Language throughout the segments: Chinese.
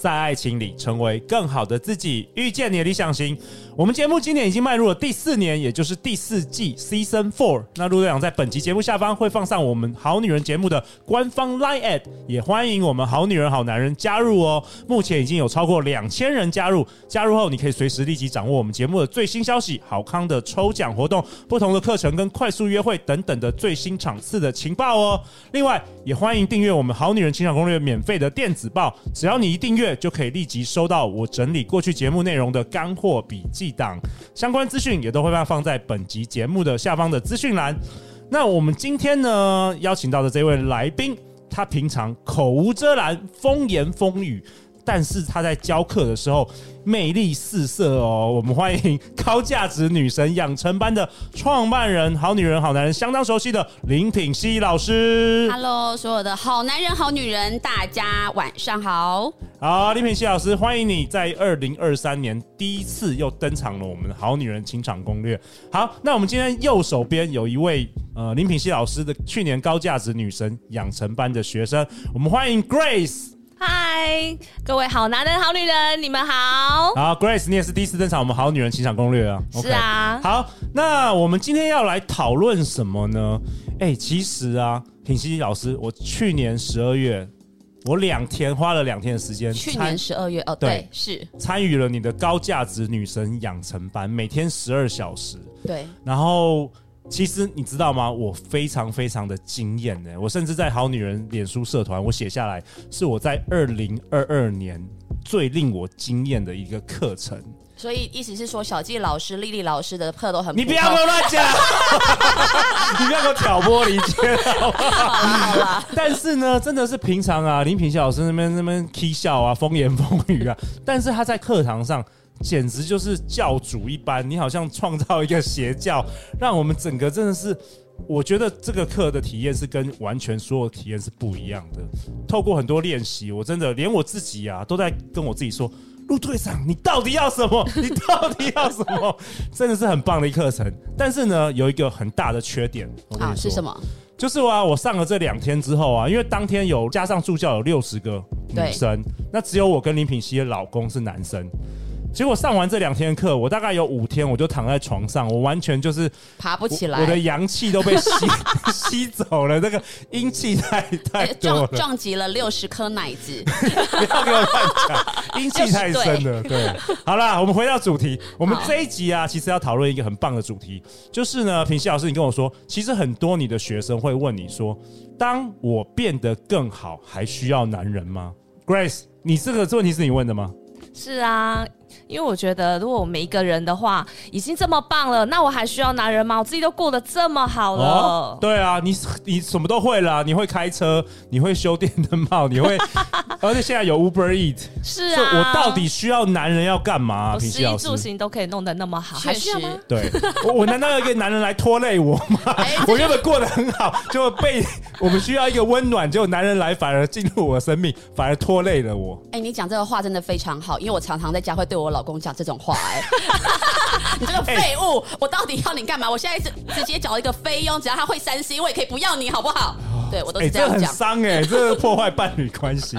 在爱情里成为更好的自己，遇见你的理想型。我们节目今年已经迈入了第四年，也就是第四季 Season Four。那陆队长在本集节目下方会放上我们好女人节目的官方 Line@ 也欢迎我们好女人好男人加入哦。目前已经有超过两千人加入，加入后你可以随时立即掌握我们节目的最新消息、好康的抽奖活动、不同的课程跟快速约会等等的最新场次的情报哦。另外，也欢迎订阅我们好女人情场攻略免费的电子报，只要你一订阅。就可以立即收到我整理过去节目内容的干货笔记档，相关资讯也都会放在本集节目的下方的资讯栏。那我们今天呢，邀请到的这位来宾，他平常口无遮拦，风言风语。但是他在教课的时候魅力四射哦，我们欢迎高价值女神养成班的创办人，好女人好男人相当熟悉的林品希老师。Hello，所有的好男人好女人，大家晚上好。好，林品希老师，欢迎你在二零二三年第一次又登场了我们的好女人情场攻略。好，那我们今天右手边有一位呃林品希老师的去年高价值女神养成班的学生，我们欢迎 Grace。嗨，各位好男人、好女人，你们好。好，Grace，你也是第一次登场，我们好女人情场攻略啊。是啊。Okay. 好，那我们今天要来讨论什么呢？哎、欸，其实啊，品希老师，我去年十二月，我两天花了两天的时间。去年十二月，哦，对是参与了你的高价值女神养成班，每天十二小时。对，然后。其实你知道吗？我非常非常的惊艳呢。我甚至在好女人脸书社团，我写下来是我在二零二二年最令我惊艳的一个课程。所以意思是说，小纪老师、丽丽老师的课都很……你不要给我乱讲，你不要给我挑拨离间，好吧？好啦。但是呢，真的是平常啊，林品希老师那边那边 k 笑啊，风言风语啊，但是他在课堂上。简直就是教主一般，你好像创造一个邪教，让我们整个真的是，我觉得这个课的体验是跟完全所有体验是不一样的。透过很多练习，我真的连我自己啊都在跟我自己说：“陆队长，你到底要什么？你到底要什么？”真的是很棒的一课程。但是呢，有一个很大的缺点，我跟你说，是什么？就是啊，我上了这两天之后啊，因为当天有加上助教有六十个女生，那只有我跟林品熙的老公是男生。结果上完这两天课，我大概有五天，我就躺在床上，我完全就是爬不起来，我，我的阳气都被吸 吸走了，那个阴气太太多了，撞撞击了六十颗奶子，不要给我乱讲，阴气太深了。对，好啦，我们回到主题，我们这一集啊，其实要讨论一个很棒的主题，就是呢，品希老师，你跟我说，其实很多你的学生会问你说，当我变得更好，还需要男人吗？Grace，你这个这问题是你问的吗？是啊。因为我觉得，如果我们一个人的话已经这么棒了，那我还需要男人吗？我自己都过得这么好了。哦、对啊，你你什么都会了，你会开车，你会修电灯泡，你会，而且现在有 Uber Eat。是啊，我到底需要男人要干嘛？食衣住行都可以弄得那么好，还需要吗？对，我我难道要一个男人来拖累我吗？欸 我原本过得很好，就被我们需要一个温暖，结果男人来反而进入我的生命，反而拖累了我。哎、欸，你讲这个话真的非常好，因为我常常在家会对我。老公讲这种话哎、欸，你这个废物，我到底要你干嘛？我现在直直接找一个菲佣，只要他会三 C，我也可以不要你好不好？对我都是这样讲，很伤哎，这个破坏伴侣关系。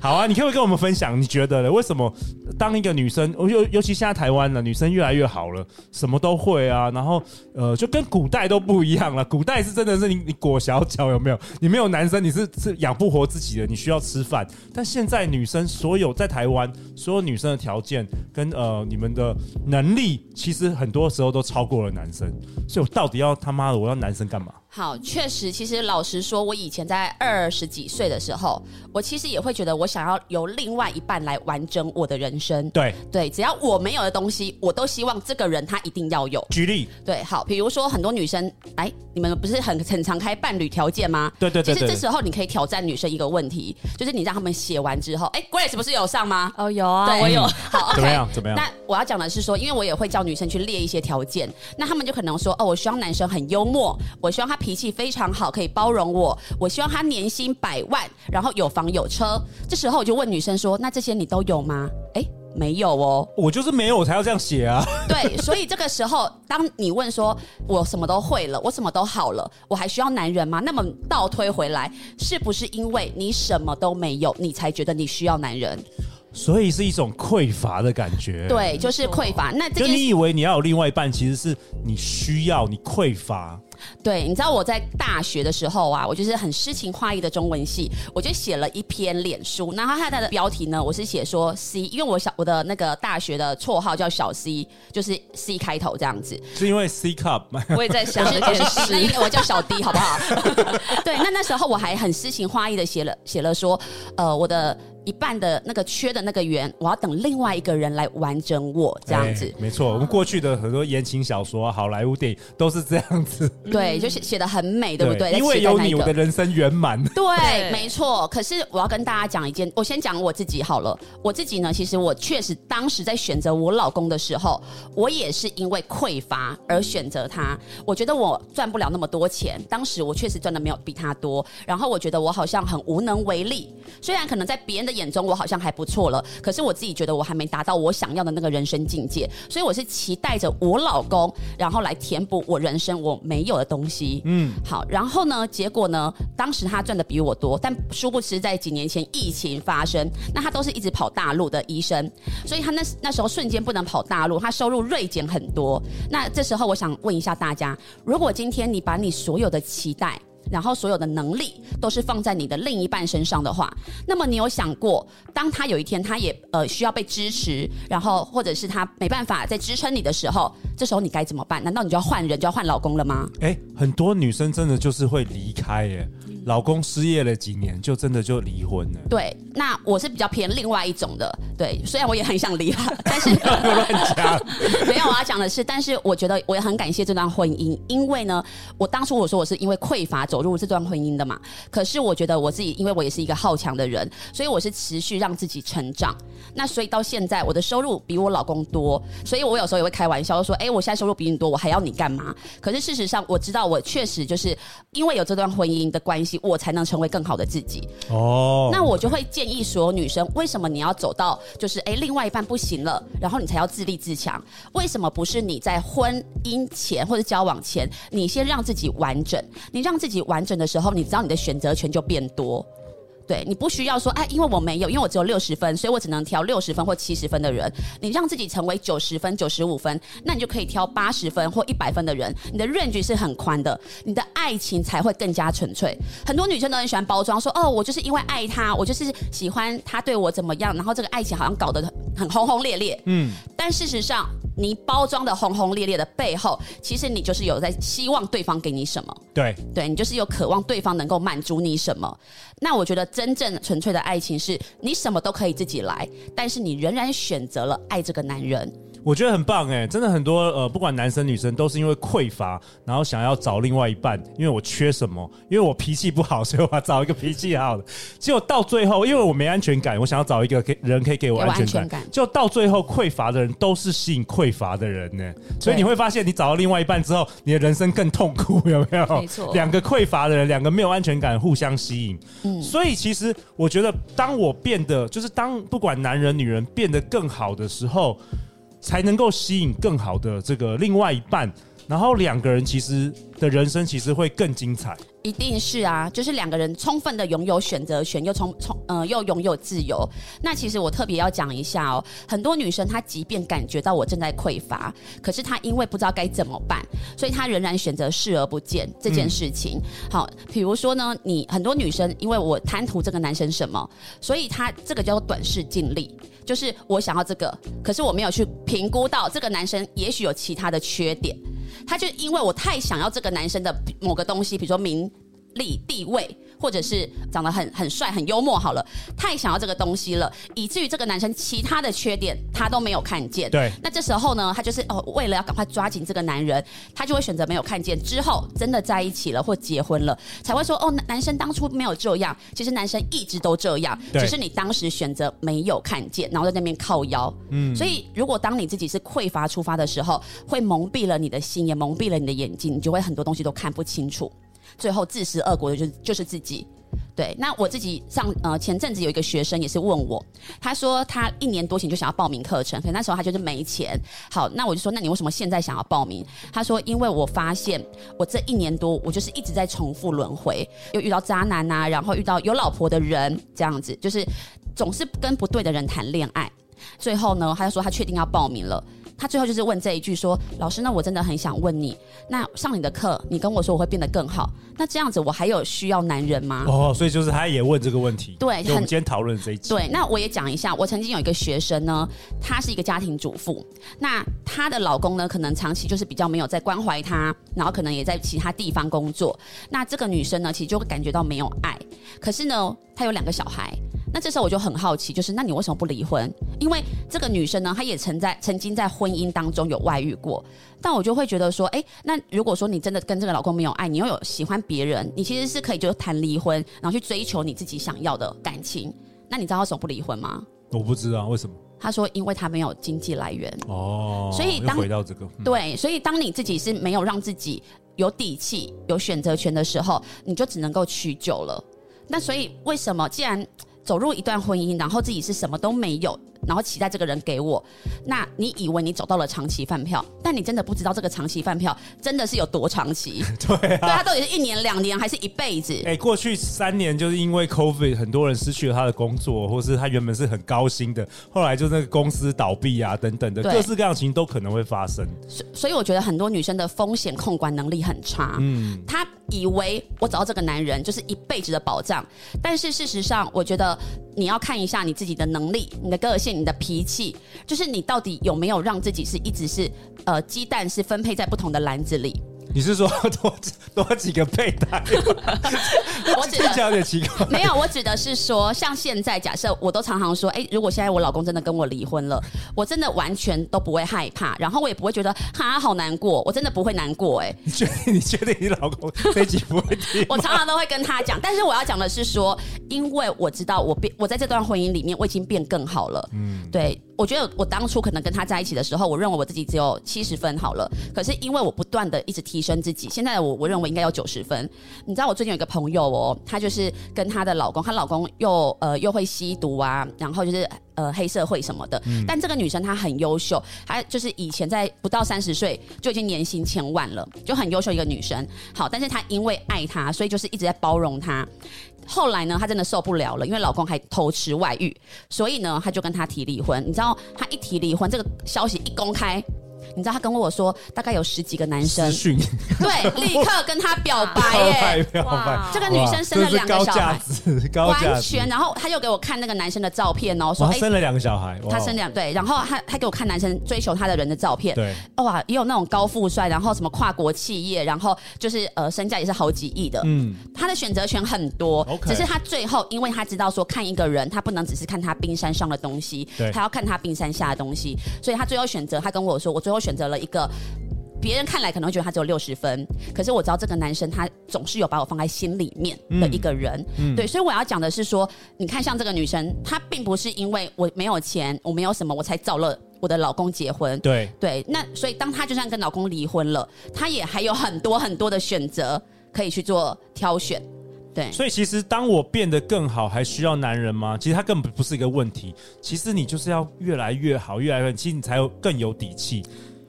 好啊，你可不可以跟我们分享？你觉得呢？为什么当一个女生，尤尤其现在台湾的女生越来越好了，什么都会啊，然后呃，就跟古代都不一样了。古代是真的是你你裹小脚有没有？你没有男生，你是是养不活自己的，你需要吃饭。但现在女生所有在台湾所有女生的条件跟呃你们的能力，其实很多时候都超过了男生。所以我到底要他妈的我要男生干嘛？好，确实，其实老实说，我以前在二十几岁的时候，我其实也会觉得，我想要由另外一半来完整我的人生。对对，只要我没有的东西，我都希望这个人他一定要有。举例，对，好，比如说很多女生，哎，你们不是很很常开伴侣条件吗？对对对，对。其实这时候你可以挑战女生一个问题，就是你让他们写完之后，哎，Grace 不是有上吗？哦，有啊，对我有。好，okay, 怎么样？怎么样？那我要讲的是说，因为我也会叫女生去列一些条件，那他们就可能说，哦，我希望男生很幽默，我希望他脾气非常好。可以包容我，我希望他年薪百万，然后有房有车。这时候我就问女生说：“那这些你都有吗？”哎，没有哦。我就是没有，我才要这样写啊。对，所以这个时候，当你问说：“我什么都会了，我什么都好了，我还需要男人吗？”那么倒推回来，是不是因为你什么都没有，你才觉得你需要男人？所以是一种匮乏的感觉。对，就是匮乏。那就你以为你要有另外一半，其实是你需要，你匮乏。对，你知道我在大学的时候啊，我就是很诗情画意的中文系，我就写了一篇脸书，然后它的标题呢，我是写说 C，因为我小我的那个大学的绰号叫小 C，就是 C 开头这样子。是因为 C cup 吗？我也在想这件事，那我叫小 D 好不好？对，那那时候我还很诗情画意的写了写了说，呃，我的。一半的那个缺的那个圆，我要等另外一个人来完整我这样子。欸、没错，我们过去的很多言情小说、啊、好莱坞电影都是这样子。对，就写写的很美，对不对？因为有你，我的人生圆满。对，没错。可是我要跟大家讲一件，我先讲我自己好了。我自己呢，其实我确实当时在选择我老公的时候，我也是因为匮乏而选择他。我觉得我赚不了那么多钱，当时我确实赚的没有比他多。然后我觉得我好像很无能为力，虽然可能在别人的。眼中我好像还不错了，可是我自己觉得我还没达到我想要的那个人生境界，所以我是期待着我老公，然后来填补我人生我没有的东西。嗯，好，然后呢，结果呢，当时他赚的比我多，但殊不知在几年前疫情发生，那他都是一直跑大陆的医生，所以他那那时候瞬间不能跑大陆，他收入锐减很多。那这时候我想问一下大家，如果今天你把你所有的期待，然后所有的能力都是放在你的另一半身上的话，那么你有想过，当他有一天他也呃需要被支持，然后或者是他没办法再支撑你的时候，这时候你该怎么办？难道你就要换人，就要换老公了吗？哎，很多女生真的就是会离开耶。老公失业了几年，就真的就离婚了。对，那我是比较偏另外一种的。对，虽然我也很想离了，但是乱讲。没有，我要讲的是，但是我觉得我也很感谢这段婚姻，因为呢，我当初我说我是因为匮乏走入这段婚姻的嘛。可是我觉得我自己，因为我也是一个好强的人，所以我是持续让自己成长。那所以到现在，我的收入比我老公多，所以我有时候也会开玩笑说：“哎，我现在收入比你多，我还要你干嘛？”可是事实上，我知道我确实就是因为有这段婚姻的关系。我才能成为更好的自己哦。那我就会建议所有女生，为什么你要走到就是哎，另外一半不行了，然后你才要自立自强？为什么不是你在婚姻前或者交往前，你先让自己完整？你让自己完整的时候，你知道你的选择权就变多。对，你不需要说，哎，因为我没有，因为我只有六十分，所以我只能挑六十分或七十分的人。你让自己成为九十分、九十五分，那你就可以挑八十分或一百分的人。你的 range 是很宽的，你的爱情才会更加纯粹。很多女生都很喜欢包装，说，哦，我就是因为爱他，我就是喜欢他对我怎么样，然后这个爱情好像搞得很轰轰烈烈。嗯，但事实上，你包装的轰轰烈烈的背后，其实你就是有在希望对方给你什么。对，对你就是有渴望对方能够满足你什么。那我觉得。真正纯粹的爱情是你什么都可以自己来，但是你仍然选择了爱这个男人。我觉得很棒哎，真的很多呃，不管男生女生都是因为匮乏，然后想要找另外一半，因为我缺什么？因为我脾气不好，所以我要找一个脾气好的。结果到最后，因为我没安全感，我想要找一个人可以给我安全感。安全感。就到最后，匮乏的人都是吸引匮乏的人呢。所以你会发现，你找到另外一半之后，你的人生更痛苦，有没有？没错。两个匮乏的人，两个没有安全感，互相吸引。嗯。所以其实我觉得，当我变得，就是当不管男人女人变得更好的时候。才能够吸引更好的这个另外一半，然后两个人其实的人生其实会更精彩。一定是啊，就是两个人充分的拥有选择权，又充充呃又拥有自由。那其实我特别要讲一下哦，很多女生她即便感觉到我正在匮乏，可是她因为不知道该怎么办，所以她仍然选择视而不见这件事情。嗯、好，比如说呢，你很多女生因为我贪图这个男生什么，所以她这个叫做短视近利，就是我想要这个，可是我没有去评估到这个男生也许有其他的缺点。他就因为我太想要这个男生的某个东西，比如说名利地位。或者是长得很很帅、很幽默，好了，太想要这个东西了，以至于这个男生其他的缺点他都没有看见。对，那这时候呢，他就是哦，为了要赶快抓紧这个男人，他就会选择没有看见。之后真的在一起了或结婚了，才会说哦，男生当初没有这样，其实男生一直都这样，只是你当时选择没有看见，然后在那边靠腰。嗯，所以如果当你自己是匮乏出发的时候，会蒙蔽了你的心，也蒙蔽了你的眼睛，你就会很多东西都看不清楚。最后自食恶果的就是就是自己，对。那我自己上呃前阵子有一个学生也是问我，他说他一年多前就想要报名课程，可那时候他就是没钱。好，那我就说，那你为什么现在想要报名？他说，因为我发现我这一年多我就是一直在重复轮回，又遇到渣男呐、然后遇到有老婆的人这样子，就是总是跟不对的人谈恋爱。最后呢，他就说他确定要报名了。他最后就是问这一句说：“老师，那我真的很想问你，那上你的课，你跟我说我会变得更好，那这样子我还有需要男人吗？”哦，所以就是他也问这个问题。对，我们今天讨论这一集。对，那我也讲一下，我曾经有一个学生呢，她是一个家庭主妇，那她的老公呢，可能长期就是比较没有在关怀她，然后可能也在其他地方工作。那这个女生呢，其实就会感觉到没有爱。可是呢，她有两个小孩。那这时候我就很好奇，就是那你为什么不离婚？因为这个女生呢，她也曾在曾经在婚姻当中有外遇过。但我就会觉得说，哎，那如果说你真的跟这个老公没有爱，你又有喜欢别人，你其实是可以就谈离婚，然后去追求你自己想要的感情。那你知道他为什么不离婚吗？我不知道为什么。他说，因为他没有经济来源。哦，所以当回到这个，嗯、对，所以当你自己是没有让自己有底气、有选择权的时候，你就只能够屈就了。那所以为什么既然走入一段婚姻，然后自己是什么都没有，然后期待这个人给我，那你以为你走到了长期饭票，但你真的不知道这个长期饭票真的是有多长期。对啊，对他到底是一年、两年还是一辈子？哎，过去三年就是因为 COVID，很多人失去了他的工作，或是他原本是很高薪的，后来就那个公司倒闭啊等等的，各式各样的情形都可能会发生。所所以我觉得很多女生的风险控管能力很差。嗯，她以为我找到这个男人就是一辈子的保障，但是事实上，我觉得。你要看一下你自己的能力、你的个性、你的脾气，就是你到底有没有让自己是一直是呃鸡蛋是分配在不同的篮子里。你是说 多多几个备胎？我指的有点奇怪。没有，我指的是说，像现在假设我都常常说，哎、欸，如果现在我老公真的跟我离婚了，我真的完全都不会害怕，然后我也不会觉得哈好难过，我真的不会难过、欸。哎，你确定？你确定你老公这集不会听？我常常都会跟他讲，但是我要讲的是说，因为我知道我变，我在这段婚姻里面我已经变更好了。嗯，对。我觉得我当初可能跟他在一起的时候，我认为我自己只有七十分好了。可是因为我不断的一直提升自己，现在我我认为应该有九十分。你知道我最近有一个朋友哦，她就是跟她的老公，她老公又呃又会吸毒啊，然后就是呃黑社会什么的。嗯。但这个女生她很优秀，她就是以前在不到三十岁就已经年薪千万了，就很优秀一个女生。好，但是她因为爱他，所以就是一直在包容他。后来呢，她真的受不了了，因为老公还偷吃外遇，所以呢，她就跟他提离婚。你知道，她一提离婚，这个消息一公开。你知道他跟我说，大概有十几个男生，对，立刻跟他表白耶！哇，这个女生生了两个小孩，完全。然后他又给我看那个男生的照片哦，说他，生了两个小孩，他生两对，然后他他给我看男生追求他的人的照片，对，哇，也有那种高富帅，然后什么跨国企业，然后就是呃身价也是好几亿的，嗯，他的选择权很多，只是他最后，因为他知道说看一个人，他不能只是看他冰山上的东西，他要看他冰山下的东西，所以他最后选择，他跟我说，我最后选。选择了一个别人看来可能会觉得他只有六十分，可是我知道这个男生他总是有把我放在心里面的一个人，嗯嗯、对，所以我要讲的是说，你看像这个女生，她并不是因为我没有钱，我没有什么，我才找了我的老公结婚，对。对，那所以当她就算跟老公离婚了，她也还有很多很多的选择可以去做挑选，对，所以其实当我变得更好，还需要男人吗？其实他根本不是一个问题，其实你就是要越来越好，越来越，其实你才有更有底气。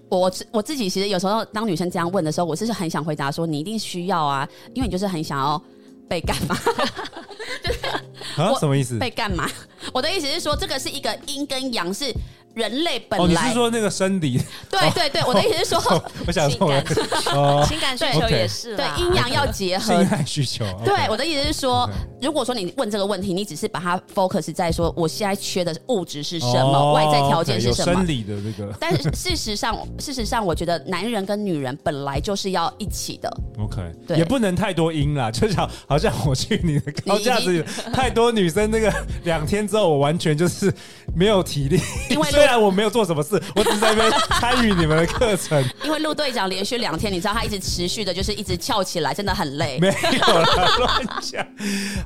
我我自己其实有时候当女生这样问的时候，我是很想回答说，你一定需要啊，因为你就是很想要被干嘛？啊？什么意思？被干嘛？我的意思是说，这个是一个阴跟阳，是人类本哦，你来是说那个生理？对对对，我的意思是说，我想说性感 哦，情感需求也是对阴阳要结合情感需求。对我的意思是说如果说你问这个问题，你只是把它 focus 在说我现在缺的物质是什么，哦外在条件是什么有生。理的这个。但是事实上，事实上，我觉得男人跟女人本来就是要一起的。OK，对也不能太多阴啦，就像好像我去你的高价值，太多女生那个两天之后，我完全就是没有体力。因为虽然我没有做什么事，我只是在那边参与你们的课程，因为陆队长连续两天，你知道他一直持续的，就是一直翘起来，真的很累。没有了，乱讲。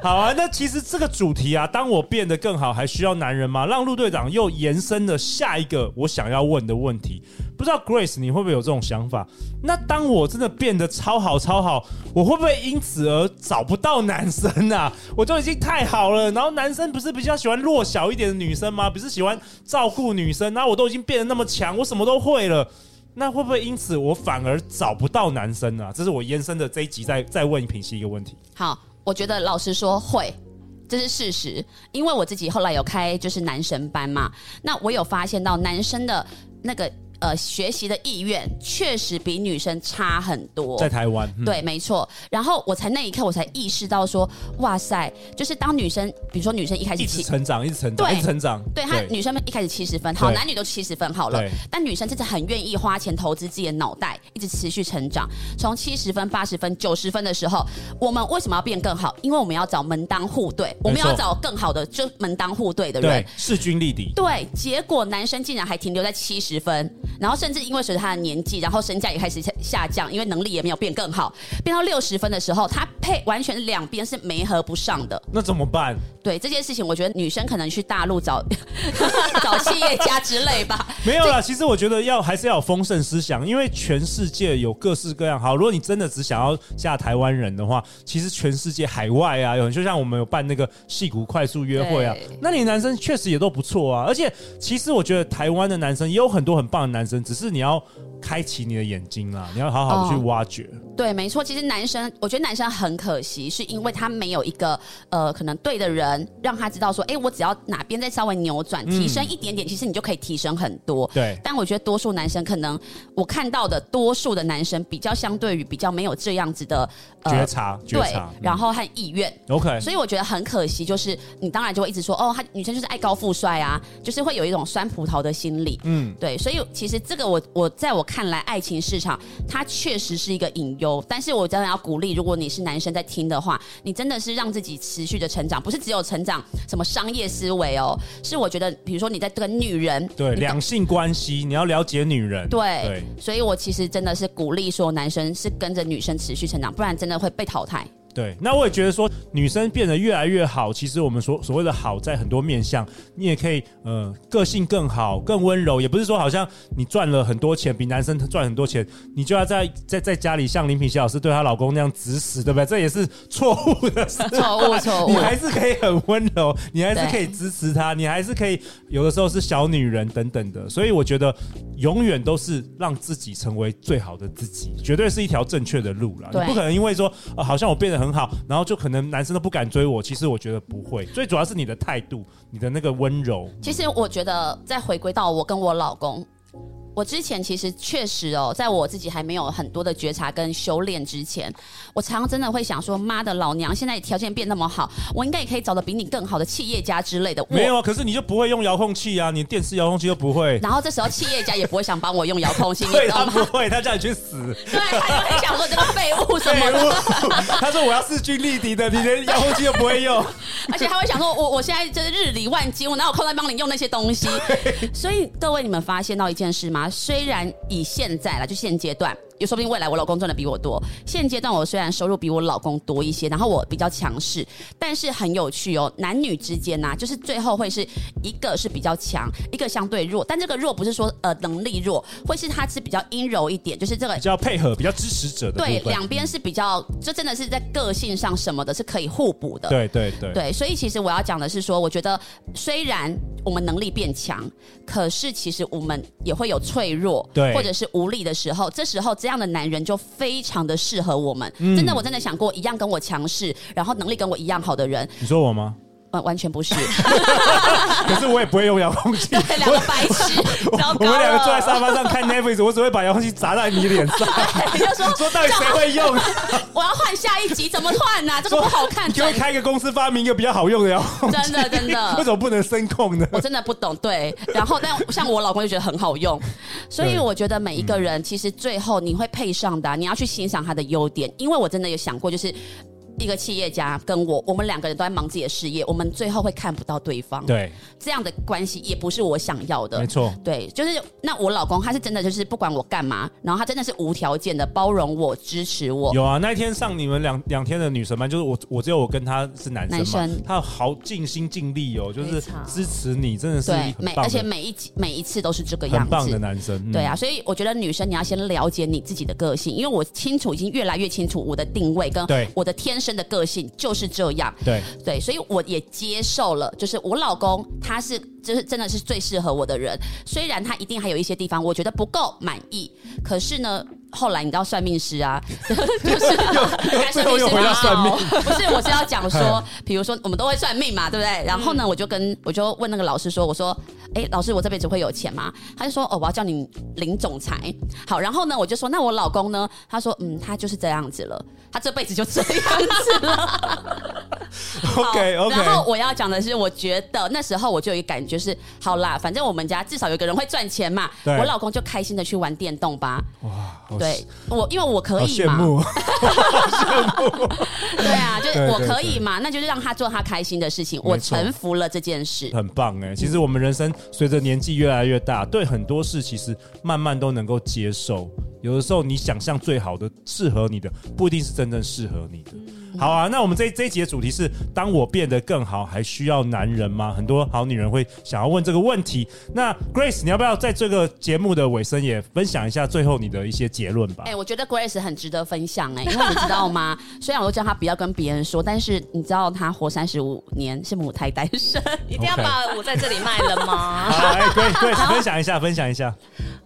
好啊，那其实这个主题啊，当我变得更好，还需要男人吗？让陆队长又延伸了下一个我想要问的问题。不知道 Grace 你会不会有这种想法？那当我真的变得超好超好，我会不会因此而找不到男生啊？我都已经太好了，然后男生不是比较喜欢弱小一点的女生吗？不是喜欢照顾女生，然后我都已经变得那么强，我什么都会了。那会不会因此我反而找不到男生啊？这是我延伸的这一集再再问品熙一个问题。好，我觉得老实说会，这是事实，因为我自己后来有开就是男神班嘛，那我有发现到男生的那个。呃，学习的意愿确实比女生差很多，在台湾，嗯、对，没错。然后我才那一刻，我才意识到说，哇塞，就是当女生，比如说女生一开始一直成长，一直成长，对一直成长，对她女生们一开始七十分，好，男女都七十分好了，但女生真的很愿意花钱投资自己的脑袋，一直持续成长，从七十分、八十分、九十分的时候，我们为什么要变更好？因为我们要找门当户对，我们要找更好的，就门当户对的人，对，势均力敌。对，结果男生竟然还停留在七十分，然后甚至因为随着他的年纪，然后身价也开始下下降，因为能力也没有变更好，变到六十分的时候，他配完全两边是没合不上的。那怎么办？对这件事情，我觉得女生可能去大陆找 找企业家之类吧。没有啦，其实我觉得要还是要有丰盛思想，因为全世界有各式各样。好，如果你真的只想要嫁台湾人的话，其实全世界海外啊，有就像我们有办那个戏骨快速约会啊，那你男生确实也都不错啊。而且其实我觉得台湾的男生也有很多很棒的男生，只是你要开启你的眼睛啊，你要好好的去挖掘。哦、对，没错。其实男生，我觉得男生很可惜，是因为他没有一个呃可能对的人，让他知道说，哎，我只要哪边再稍微扭转，提升一点点，嗯、其实你就可以提升很多。对。但我觉得多数男生可能我看到的多数的男生比较相对于比较没有这样子的、呃、觉察，觉察，对，然后和意愿。OK。所以我觉得很可惜，就是你当然就会一直说，哦，他女生就是爱高富帅啊，就是会有一种酸葡萄的心理。嗯，对。所以其实这个我我在我看来，爱情市场它确实是一个隐忧，但是我真的要鼓励，如果你是男生在听的话，你真的是让自己持续的成长，不是只有成长什么商业思维哦，是我觉得，比如说你在跟女人对两性关系，你要了解女人，对，对，所以我其实真的是鼓励说，男生是跟着女生持续成长，不然真的会被淘汰。对，那我也觉得说，女生变得越来越好。其实我们所所谓的好，在很多面相，你也可以呃，个性更好，更温柔。也不是说好像你赚了很多钱，比男生赚很多钱，你就要在在在家里像林品熙老师对她老公那样指使，对不对？这也是错误的事，错误错误。你还是可以很温柔，你还是可以支持他，你还是可以有的时候是小女人等等的。所以我觉得永远都是让自己成为最好的自己，绝对是一条正确的路了。你不可能因为说、呃、好像我变得很好，然后就可能男生都不敢追我。其实我觉得不会，最主要是你的态度，你的那个温柔。其实我觉得再回归到我跟我老公。我之前其实确实哦，在我自己还没有很多的觉察跟修炼之前，我常常真的会想说：妈的，老娘现在条件变那么好，我应该也可以找到比你更好的企业家之类的。没有啊，可是你就不会用遥控器啊，你电视遥控器都不会。然后这时候企业家也不会想帮我用遥控器，对，他不会，他叫你去死。对，他就会想说这个废物什么的。他说我要势均力敌的，你连遥控器都不会用。而且他会想说我我现在就是日理万机，我哪有空来帮你用那些东西？所以各位，你们发现到一件事吗？虽然以现在了，就现阶段。也说不定未来我老公赚的比我多。现阶段我虽然收入比我老公多一些，然后我比较强势，但是很有趣哦。男女之间呐、啊，就是最后会是一个是比较强，一个相对弱。但这个弱不是说呃能力弱，会是他是比较阴柔一点，就是这个比较配合、比较支持者的。对，两边是比较，这真的是在个性上什么的是可以互补的。对对对。对，所以其实我要讲的是说，我觉得虽然我们能力变强，可是其实我们也会有脆弱，对，或者是无力的时候。这时候这样的男人就非常的适合我们。嗯、真的，我真的想过一样跟我强势，然后能力跟我一样好的人。你说我吗？呃，完全不是。可是我也不会用遥控器。对，两个白痴。我们两个坐在沙发上看 Netflix，我只会把遥控器砸在你脸上。你就说说到底谁会用？我要换下一集，怎么换呢？这个不好看。就会开一个公司发明一个比较好用的遥控器。真的真的。为什么不能声控呢？我真的不懂。对，然后但像我老公就觉得很好用，所以我觉得每一个人其实最后你会配上的，你要去欣赏他的优点，因为我真的有想过，就是。一个企业家跟我，我们两个人都在忙自己的事业，我们最后会看不到对方。对，这样的关系也不是我想要的。没错，对，就是那我老公他是真的就是不管我干嘛，然后他真的是无条件的包容我、支持我。有啊，那一天上你们两两天的女神班，就是我我只有我跟他是男生嘛，男生他好尽心尽力哦，就是支持你，真的是对，每而且每一每一次都是这个样子，很棒的男生。嗯、对啊，所以我觉得女生你要先了解你自己的个性，因为我清楚已经越来越清楚我的定位跟我的天生的个性。就是这样，对对，所以我也接受了，就是我老公他是，就是真的是最适合我的人，虽然他一定还有一些地方我觉得不够满意，可是呢。后来你知道算命师啊，就是最后又回到算命，不是，我是要讲说，比如说我们都会算命嘛，对不对？然后呢，我就跟我就问那个老师说，我说，哎，老师，我这辈子会有钱吗？他就说，哦，我要叫你林总裁。好，然后呢，我就说，那我老公呢？他说，嗯，他就是这样子了，他这辈子就这样子了。OK OK。然后我要讲的是，我觉得那时候我就有一个感觉是，好啦，反正我们家至少有个人会赚钱嘛，我老公就开心的去玩电动吧。哇。对我，因为我可以嘛。好羡慕。对啊，就是我可以嘛，那就是让他做他开心的事情。我臣服了这件事，很棒哎。其实我们人生随着年纪越来越大，对很多事其实慢慢都能够接受。有的时候你想象最好的适合你的，不一定是真正适合你的。好啊，那我们这这一集的主题是：当我变得更好，还需要男人吗？很多好女人会想要问这个问题。那 Grace，你要不要在这个节目的尾声也分享一下最后你的一些结论吧？哎、欸，我觉得 Grace 很值得分享哎、欸，因为你知道吗？虽然我都叫她不要跟别人说，但是你知道她活三十五年是母胎单身，一定要把我在这里卖了吗？好，哎，Grace，Grace，分享一下，分享一下。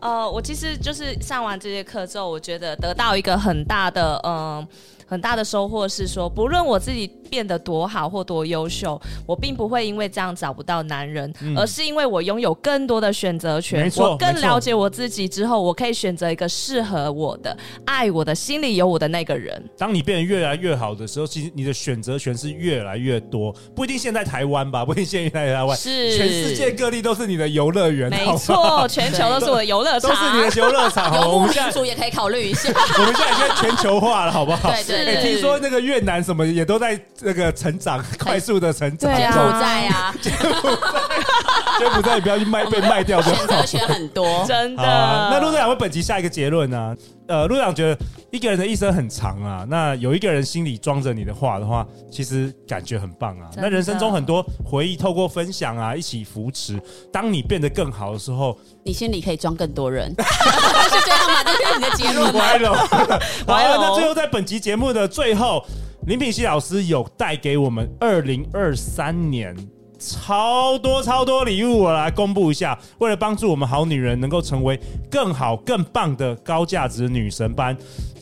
呃，我其实就是上完这节课之后，我觉得得到一个很大的嗯。很大的收获是说，不论我自己变得多好或多优秀，我并不会因为这样找不到男人，嗯、而是因为我拥有更多的选择权。我更了解我自己之后，我可以选择一个适合我的、爱我的、心里有我的那个人。当你变得越来越好的时候，其实你的选择权是越来越多。不一定现在台湾吧，不一定现在台湾，是全世界各地都是你的游乐园。没错，全球都是我的游乐场，都是你的游乐场。好，我们民族也可以考虑一下。我们现在已经全球化了，好不好？对对。哎，听说那个越南什么也都在那个成长，快速的成长。柬埔寨啊，柬埔寨，柬埔寨，你不要去卖，被卖掉。选择权很多，真的。那陆队长为本集下一个结论呢？呃，陆队长觉得一个人的一生很长啊，那有一个人心里装着你的话的话，其实感觉很棒啊。那人生中很多回忆，透过分享啊，一起扶持。当你变得更好的时候，你心里可以装更多人，是这样吗？这是你的结论吗？歪了，歪了。那最后在本集节目的最后，林品熙老师有带给我们二零二三年。超多超多礼物，我来公布一下。为了帮助我们好女人能够成为更好更棒的高价值女神班，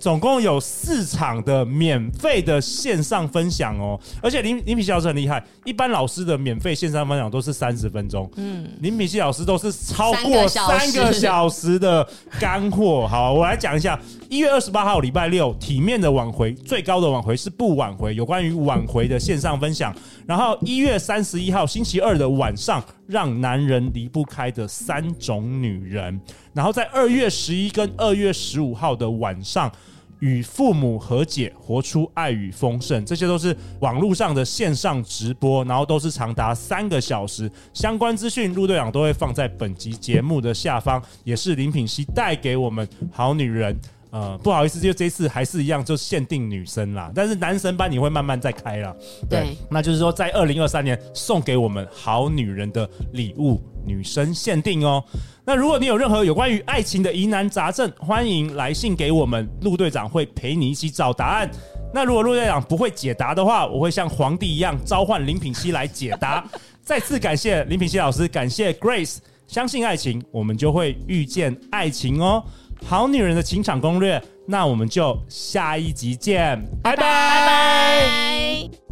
总共有四场的免费的线上分享哦。而且林林品希老师很厉害，一般老师的免费线上分享都是三十分钟，嗯，林品希老师都是超过三个小时的干货。好，我来讲一下。一月二十八号礼拜六，体面的挽回，最高的挽回是不挽回，有关于挽回的线上分享。然后一月三十一号星期二的晚上，让男人离不开的三种女人。然后在二月十一跟二月十五号的晚上，与父母和解，活出爱与丰盛。这些都是网络上的线上直播，然后都是长达三个小时。相关资讯，陆队长都会放在本集节目的下方，也是林品熙带给我们好女人。呃，不好意思，就这次还是一样，就限定女生啦。但是男神班你会慢慢再开啦。对，对那就是说在二零二三年送给我们好女人的礼物，女生限定哦。那如果你有任何有关于爱情的疑难杂症，欢迎来信给我们，陆队长会陪你一起找答案。那如果陆队长不会解答的话，我会像皇帝一样召唤林品熙来解答。再次感谢林品熙老师，感谢 Grace，相信爱情，我们就会遇见爱情哦。好女人的情场攻略，那我们就下一集见，拜拜。拜拜。